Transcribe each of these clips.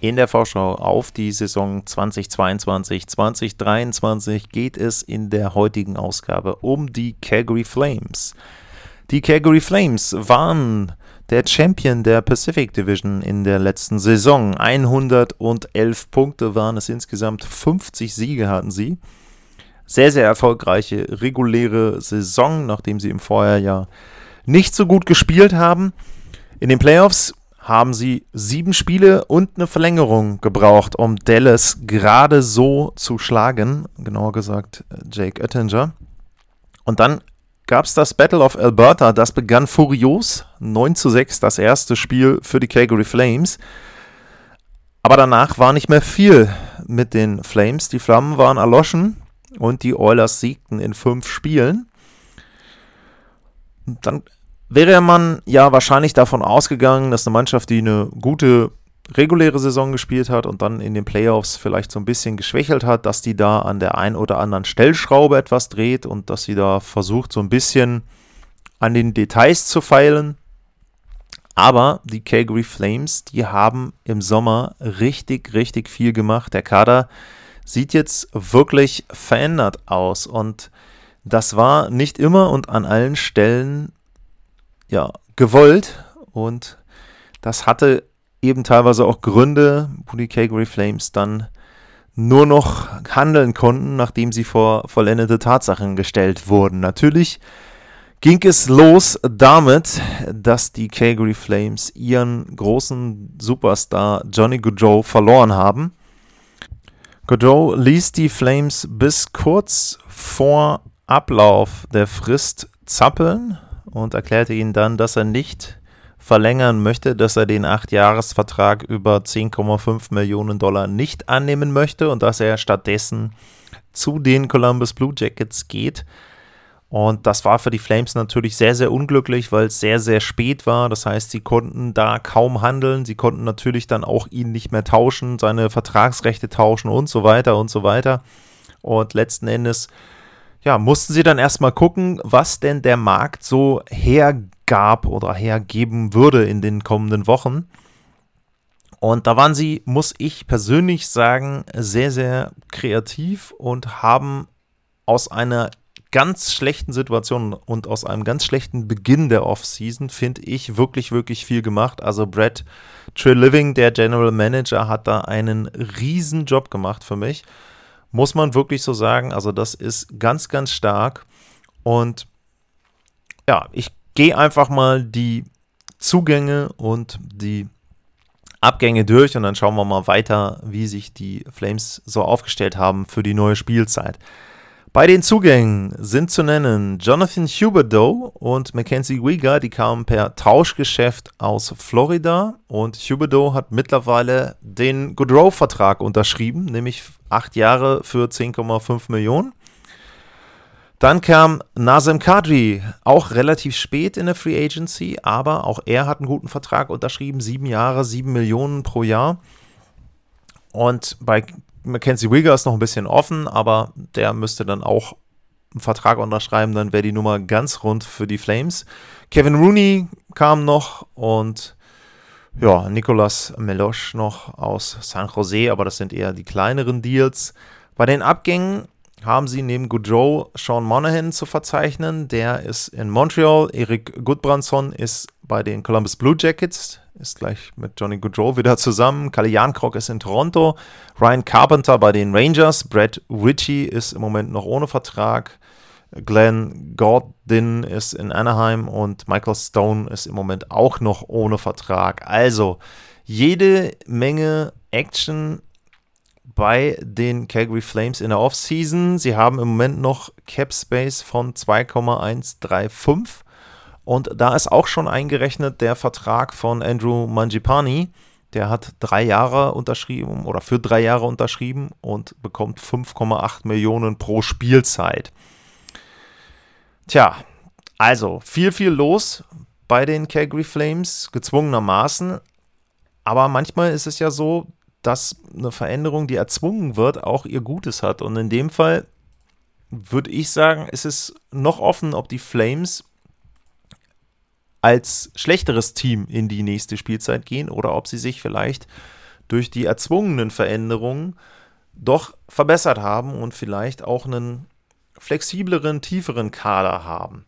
In der Vorschau auf die Saison 2022-2023 geht es in der heutigen Ausgabe um die Calgary Flames. Die Calgary Flames waren der Champion der Pacific Division in der letzten Saison. 111 Punkte waren es insgesamt, 50 Siege hatten sie. Sehr, sehr erfolgreiche reguläre Saison, nachdem sie im Vorjahr ja nicht so gut gespielt haben. In den Playoffs haben sie sieben Spiele und eine Verlängerung gebraucht, um Dallas gerade so zu schlagen. Genauer gesagt Jake Oettinger. Und dann gab es das Battle of Alberta. Das begann furios. 9 zu 6 das erste Spiel für die Calgary Flames. Aber danach war nicht mehr viel mit den Flames. Die Flammen waren erloschen und die Oilers siegten in fünf Spielen. Und dann wäre man ja wahrscheinlich davon ausgegangen, dass eine Mannschaft, die eine gute reguläre Saison gespielt hat und dann in den Playoffs vielleicht so ein bisschen geschwächelt hat, dass die da an der einen oder anderen Stellschraube etwas dreht und dass sie da versucht, so ein bisschen an den Details zu feilen. Aber die Calgary Flames, die haben im Sommer richtig, richtig viel gemacht. Der Kader sieht jetzt wirklich verändert aus und das war nicht immer und an allen Stellen ja, gewollt und das hatte eben teilweise auch Gründe, wo die Calgary Flames dann nur noch handeln konnten, nachdem sie vor vollendete Tatsachen gestellt wurden. Natürlich ging es los damit, dass die Calgary Flames ihren großen Superstar Johnny Gaudreau verloren haben. Gaudreau ließ die Flames bis kurz vor Ablauf der Frist zappeln und erklärte ihnen dann, dass er nicht verlängern möchte, dass er den 8-Jahres-Vertrag über 10,5 Millionen Dollar nicht annehmen möchte und dass er stattdessen zu den Columbus Blue Jackets geht. Und das war für die Flames natürlich sehr, sehr unglücklich, weil es sehr, sehr spät war. Das heißt, sie konnten da kaum handeln. Sie konnten natürlich dann auch ihn nicht mehr tauschen, seine Vertragsrechte tauschen und so weiter und so weiter. Und letzten Endes ja, mussten sie dann erstmal gucken, was denn der Markt so hergab oder hergeben würde in den kommenden Wochen. Und da waren sie, muss ich persönlich sagen, sehr, sehr kreativ und haben aus einer ganz schlechten Situation und aus einem ganz schlechten Beginn der Offseason, finde ich, wirklich, wirklich viel gemacht. Also Brad Treliving, der General Manager, hat da einen riesen Job gemacht für mich muss man wirklich so sagen. Also das ist ganz, ganz stark. Und ja, ich gehe einfach mal die Zugänge und die Abgänge durch und dann schauen wir mal weiter, wie sich die Flames so aufgestellt haben für die neue Spielzeit. Bei den Zugängen sind zu nennen Jonathan Huberdeau und Mackenzie Wieger, die kamen per Tauschgeschäft aus Florida und Huberdeau hat mittlerweile den Goodrow-Vertrag unterschrieben, nämlich acht Jahre für 10,5 Millionen. Dann kam Nazem Kadri, auch relativ spät in der Free Agency, aber auch er hat einen guten Vertrag unterschrieben, sieben Jahre, sieben Millionen pro Jahr. Und bei Mackenzie Wigger ist noch ein bisschen offen, aber der müsste dann auch einen Vertrag unterschreiben, dann wäre die Nummer ganz rund für die Flames. Kevin Rooney kam noch und ja, Nicolas Meloche noch aus San Jose, aber das sind eher die kleineren Deals. Bei den Abgängen haben sie neben Goudreau Sean Monahan zu verzeichnen. Der ist in Montreal. Erik Gudbrandsson ist bei den Columbus Blue Jackets ist gleich mit Johnny Goodrow wieder zusammen. Kalle Jankrock ist in Toronto. Ryan Carpenter bei den Rangers. Brad Ritchie ist im Moment noch ohne Vertrag. Glenn Gordon ist in Anaheim und Michael Stone ist im Moment auch noch ohne Vertrag. Also jede Menge Action bei den Calgary Flames in der Offseason. Sie haben im Moment noch Cap Space von 2,135 und da ist auch schon eingerechnet der Vertrag von Andrew Mangipani, Der hat drei Jahre unterschrieben oder für drei Jahre unterschrieben und bekommt 5,8 Millionen pro Spielzeit. Tja, also viel, viel los bei den Calgary Flames, gezwungenermaßen. Aber manchmal ist es ja so, dass eine Veränderung, die erzwungen wird, auch ihr Gutes hat. Und in dem Fall würde ich sagen, ist es noch offen, ob die Flames als schlechteres Team in die nächste Spielzeit gehen oder ob sie sich vielleicht durch die erzwungenen Veränderungen doch verbessert haben und vielleicht auch einen flexibleren, tieferen Kader haben.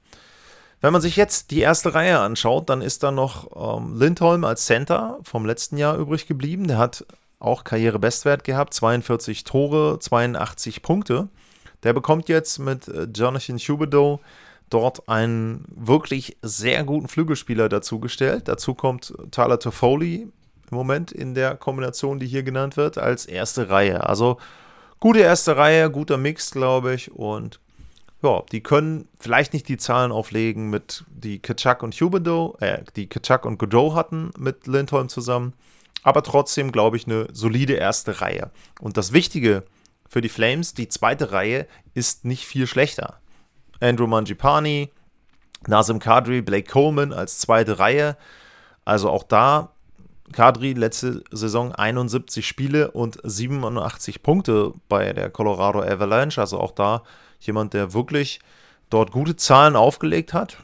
Wenn man sich jetzt die erste Reihe anschaut, dann ist da noch ähm, Lindholm als Center vom letzten Jahr übrig geblieben. Der hat auch Karrierebestwert gehabt, 42 Tore, 82 Punkte. Der bekommt jetzt mit äh, Jonathan Huberdeau dort einen wirklich sehr guten Flügelspieler dazugestellt. Dazu kommt Tyler Toffoli im Moment in der Kombination, die hier genannt wird, als erste Reihe. Also gute erste Reihe, guter Mix, glaube ich. Und ja, die können vielleicht nicht die Zahlen auflegen mit die Kaczak und Huberdeau, äh, die Kaczak und Godot hatten mit Lindholm zusammen. Aber trotzdem, glaube ich, eine solide erste Reihe. Und das Wichtige für die Flames, die zweite Reihe ist nicht viel schlechter. Andrew Mangipani, Nazim Kadri, Blake Coleman als zweite Reihe. Also auch da, Kadri letzte Saison 71 Spiele und 87 Punkte bei der Colorado Avalanche. Also auch da jemand, der wirklich dort gute Zahlen aufgelegt hat.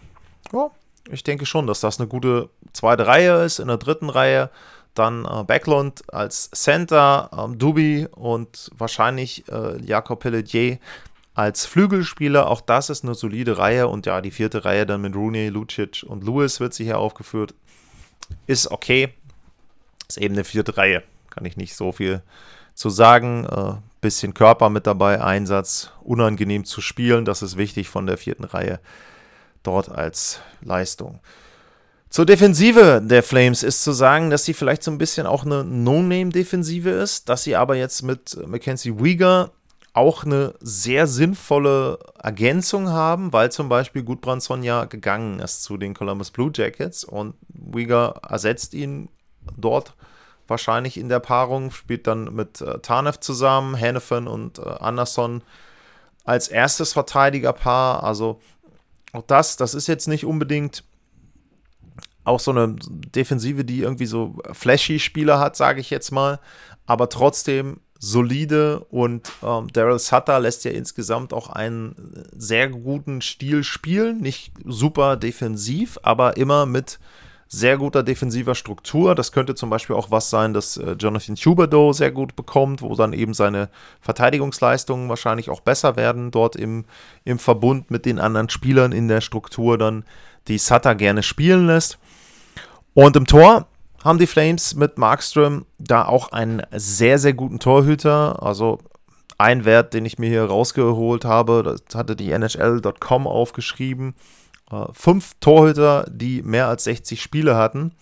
Ja, ich denke schon, dass das eine gute zweite Reihe ist. In der dritten Reihe dann äh, Backlund als Center, ähm, Dubi und wahrscheinlich äh, Jakob Pelletier als Flügelspieler. Auch das ist eine solide Reihe. Und ja, die vierte Reihe dann mit Rooney, Lucic und Lewis wird sie hier aufgeführt. Ist okay. Ist eben eine vierte Reihe. Kann ich nicht so viel zu sagen. Äh, bisschen Körper mit dabei, Einsatz, unangenehm zu spielen. Das ist wichtig von der vierten Reihe dort als Leistung. Zur Defensive der Flames ist zu sagen, dass sie vielleicht so ein bisschen auch eine No-Name-Defensive ist, dass sie aber jetzt mit Mackenzie Wieger auch eine sehr sinnvolle Ergänzung haben, weil zum Beispiel Gudbrandsson ja gegangen ist zu den Columbus Blue Jackets und Wieger ersetzt ihn dort wahrscheinlich in der Paarung, spielt dann mit äh, Tarnev zusammen, Hannafin und äh, Anderson als erstes Verteidigerpaar. Also auch das, das ist jetzt nicht unbedingt auch so eine Defensive, die irgendwie so flashy Spieler hat, sage ich jetzt mal, aber trotzdem solide und ähm, Daryl Sutter lässt ja insgesamt auch einen sehr guten Stil spielen, nicht super defensiv, aber immer mit sehr guter defensiver Struktur. Das könnte zum Beispiel auch was sein, dass äh, Jonathan Huberdeau sehr gut bekommt, wo dann eben seine Verteidigungsleistungen wahrscheinlich auch besser werden, dort im, im Verbund mit den anderen Spielern in der Struktur dann, die Sutter gerne spielen lässt. Und im Tor haben die Flames mit Markström da auch einen sehr, sehr guten Torhüter. Also ein Wert, den ich mir hier rausgeholt habe, das hatte die NHL.com aufgeschrieben äh, fünf Torhüter, die mehr als 60 Spiele hatten.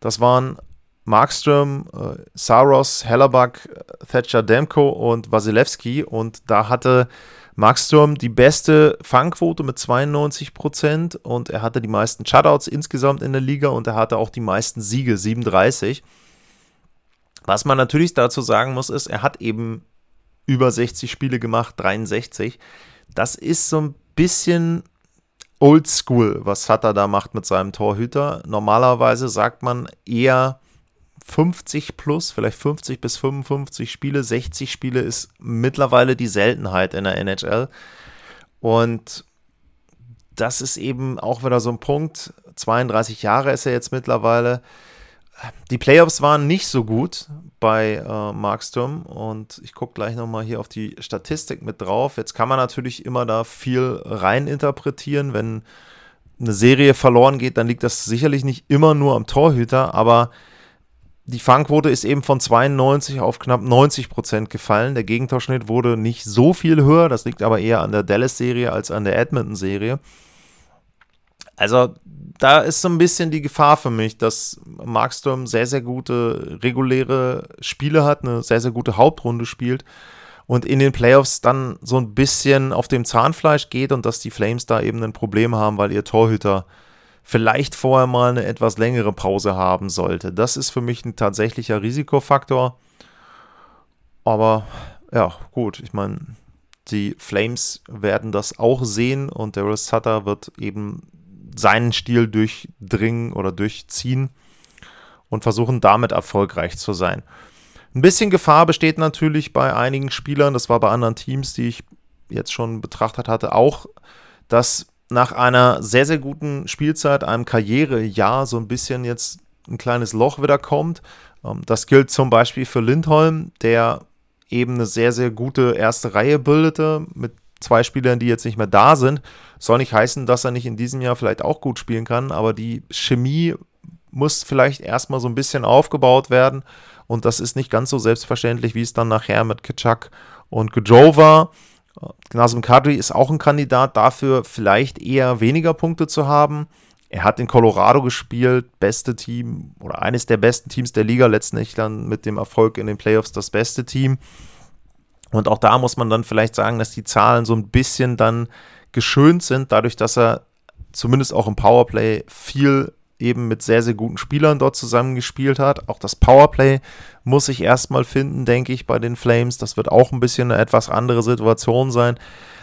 Das waren Markström, äh, Saros, Hellerback, Thatcher Demko und Wasilewski. Und da hatte Markström die beste Fangquote mit 92 Prozent und er hatte die meisten Shutouts insgesamt in der Liga und er hatte auch die meisten Siege, 37. Was man natürlich dazu sagen muss, ist, er hat eben über 60 Spiele gemacht, 63. Das ist so ein bisschen oldschool, was Sutter da macht mit seinem Torhüter. Normalerweise sagt man eher 50 plus, vielleicht 50 bis 55 Spiele. 60 Spiele ist mittlerweile die Seltenheit in der NHL. Und das ist eben auch wieder so ein Punkt. 32 Jahre ist er jetzt mittlerweile. Die Playoffs waren nicht so gut bei äh, Markstrom und ich gucke gleich nochmal hier auf die Statistik mit drauf. Jetzt kann man natürlich immer da viel rein interpretieren. Wenn eine Serie verloren geht, dann liegt das sicherlich nicht immer nur am Torhüter, aber die Fangquote ist eben von 92 auf knapp 90 Prozent gefallen. Der Gegentorschnitt wurde nicht so viel höher, das liegt aber eher an der Dallas-Serie als an der Edmonton-Serie. Also da ist so ein bisschen die Gefahr für mich, dass Markstrom sehr, sehr gute reguläre Spiele hat, eine sehr, sehr gute Hauptrunde spielt und in den Playoffs dann so ein bisschen auf dem Zahnfleisch geht und dass die Flames da eben ein Problem haben, weil ihr Torhüter vielleicht vorher mal eine etwas längere Pause haben sollte. Das ist für mich ein tatsächlicher Risikofaktor. Aber ja, gut, ich meine, die Flames werden das auch sehen und Daryl Sutter wird eben seinen Stil durchdringen oder durchziehen und versuchen damit erfolgreich zu sein. Ein bisschen Gefahr besteht natürlich bei einigen Spielern, das war bei anderen Teams, die ich jetzt schon betrachtet hatte, auch, dass nach einer sehr, sehr guten Spielzeit, einem Karrierejahr, so ein bisschen jetzt ein kleines Loch wieder kommt. Ähm, das gilt zum Beispiel für Lindholm, der eben eine sehr, sehr gute erste Reihe bildete mit zwei Spielern, die jetzt nicht mehr da sind. Soll nicht heißen, dass er nicht in diesem Jahr vielleicht auch gut spielen kann, aber die Chemie muss vielleicht erstmal so ein bisschen aufgebaut werden und das ist nicht ganz so selbstverständlich, wie es dann nachher mit Kitschak und Gojo war. Nazem Kadri ist auch ein Kandidat dafür, vielleicht eher weniger Punkte zu haben. Er hat in Colorado gespielt, beste Team oder eines der besten Teams der Liga, letztendlich dann mit dem Erfolg in den Playoffs das beste Team. Und auch da muss man dann vielleicht sagen, dass die Zahlen so ein bisschen dann geschönt sind, dadurch, dass er zumindest auch im Powerplay viel eben mit sehr, sehr guten Spielern dort zusammengespielt hat. Auch das Powerplay muss sich erstmal finden, denke ich, bei den Flames. Das wird auch ein bisschen eine etwas andere Situation sein.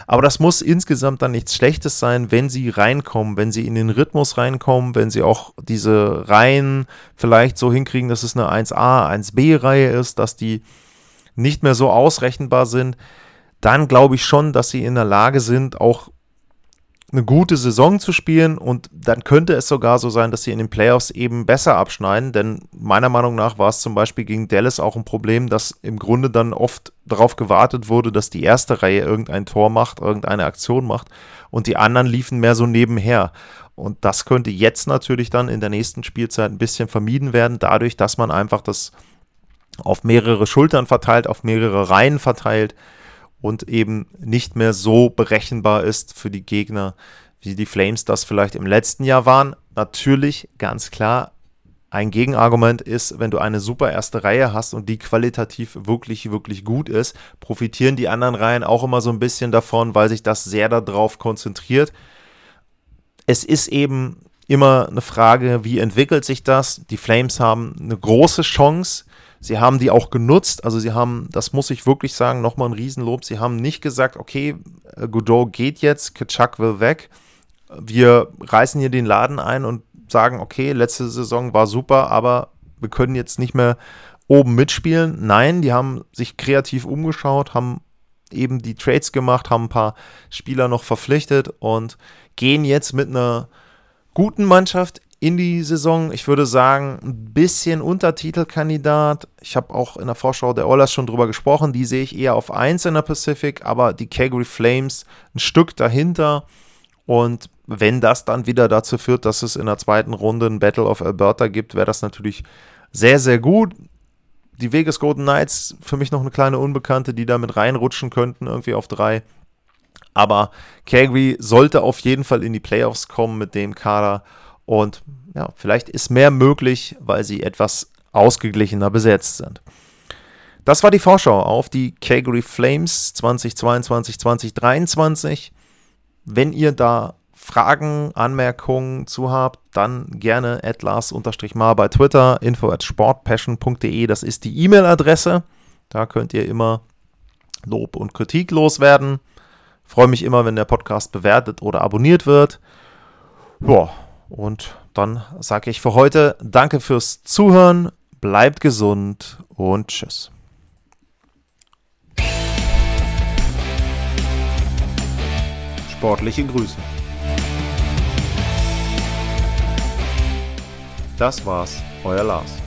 Aber das muss insgesamt dann nichts Schlechtes sein, wenn sie reinkommen, wenn sie in den Rhythmus reinkommen, wenn sie auch diese Reihen vielleicht so hinkriegen, dass es eine 1A, 1B-Reihe ist, dass die nicht mehr so ausrechenbar sind. Dann glaube ich schon, dass sie in der Lage sind, auch eine gute Saison zu spielen und dann könnte es sogar so sein, dass sie in den Playoffs eben besser abschneiden, denn meiner Meinung nach war es zum Beispiel gegen Dallas auch ein Problem, dass im Grunde dann oft darauf gewartet wurde, dass die erste Reihe irgendein Tor macht, irgendeine Aktion macht und die anderen liefen mehr so nebenher. Und das könnte jetzt natürlich dann in der nächsten Spielzeit ein bisschen vermieden werden, dadurch, dass man einfach das auf mehrere Schultern verteilt, auf mehrere Reihen verteilt und eben nicht mehr so berechenbar ist für die Gegner, wie die Flames das vielleicht im letzten Jahr waren. Natürlich, ganz klar, ein Gegenargument ist, wenn du eine super erste Reihe hast und die qualitativ wirklich, wirklich gut ist, profitieren die anderen Reihen auch immer so ein bisschen davon, weil sich das sehr darauf konzentriert. Es ist eben immer eine Frage, wie entwickelt sich das? Die Flames haben eine große Chance, Sie haben die auch genutzt, also sie haben, das muss ich wirklich sagen, nochmal ein Riesenlob, sie haben nicht gesagt, okay, äh, Godot geht jetzt, Kitschak will weg, wir reißen hier den Laden ein und sagen, okay, letzte Saison war super, aber wir können jetzt nicht mehr oben mitspielen. Nein, die haben sich kreativ umgeschaut, haben eben die Trades gemacht, haben ein paar Spieler noch verpflichtet und gehen jetzt mit einer guten Mannschaft in die Saison. Ich würde sagen, ein bisschen Untertitelkandidat. Ich habe auch in der Vorschau der Oilers schon drüber gesprochen. Die sehe ich eher auf 1 in der Pacific, aber die Calgary Flames ein Stück dahinter. Und wenn das dann wieder dazu führt, dass es in der zweiten Runde ein Battle of Alberta gibt, wäre das natürlich sehr, sehr gut. Die Vegas Golden Knights, für mich noch eine kleine Unbekannte, die da mit reinrutschen könnten, irgendwie auf drei. Aber Calgary sollte auf jeden Fall in die Playoffs kommen mit dem Kader. Und ja, vielleicht ist mehr möglich, weil sie etwas ausgeglichener besetzt sind. Das war die Vorschau auf die Calgary Flames 2022, 2023. Wenn ihr da Fragen, Anmerkungen zu habt, dann gerne at Lars-Mar bei Twitter, info at sportpassion.de, das ist die E-Mail-Adresse. Da könnt ihr immer Lob und Kritik loswerden. Freue mich immer, wenn der Podcast bewertet oder abonniert wird. Ja, und dann sage ich für heute Danke fürs Zuhören, bleibt gesund und tschüss. Sportliche Grüße. Das war's, euer Lars.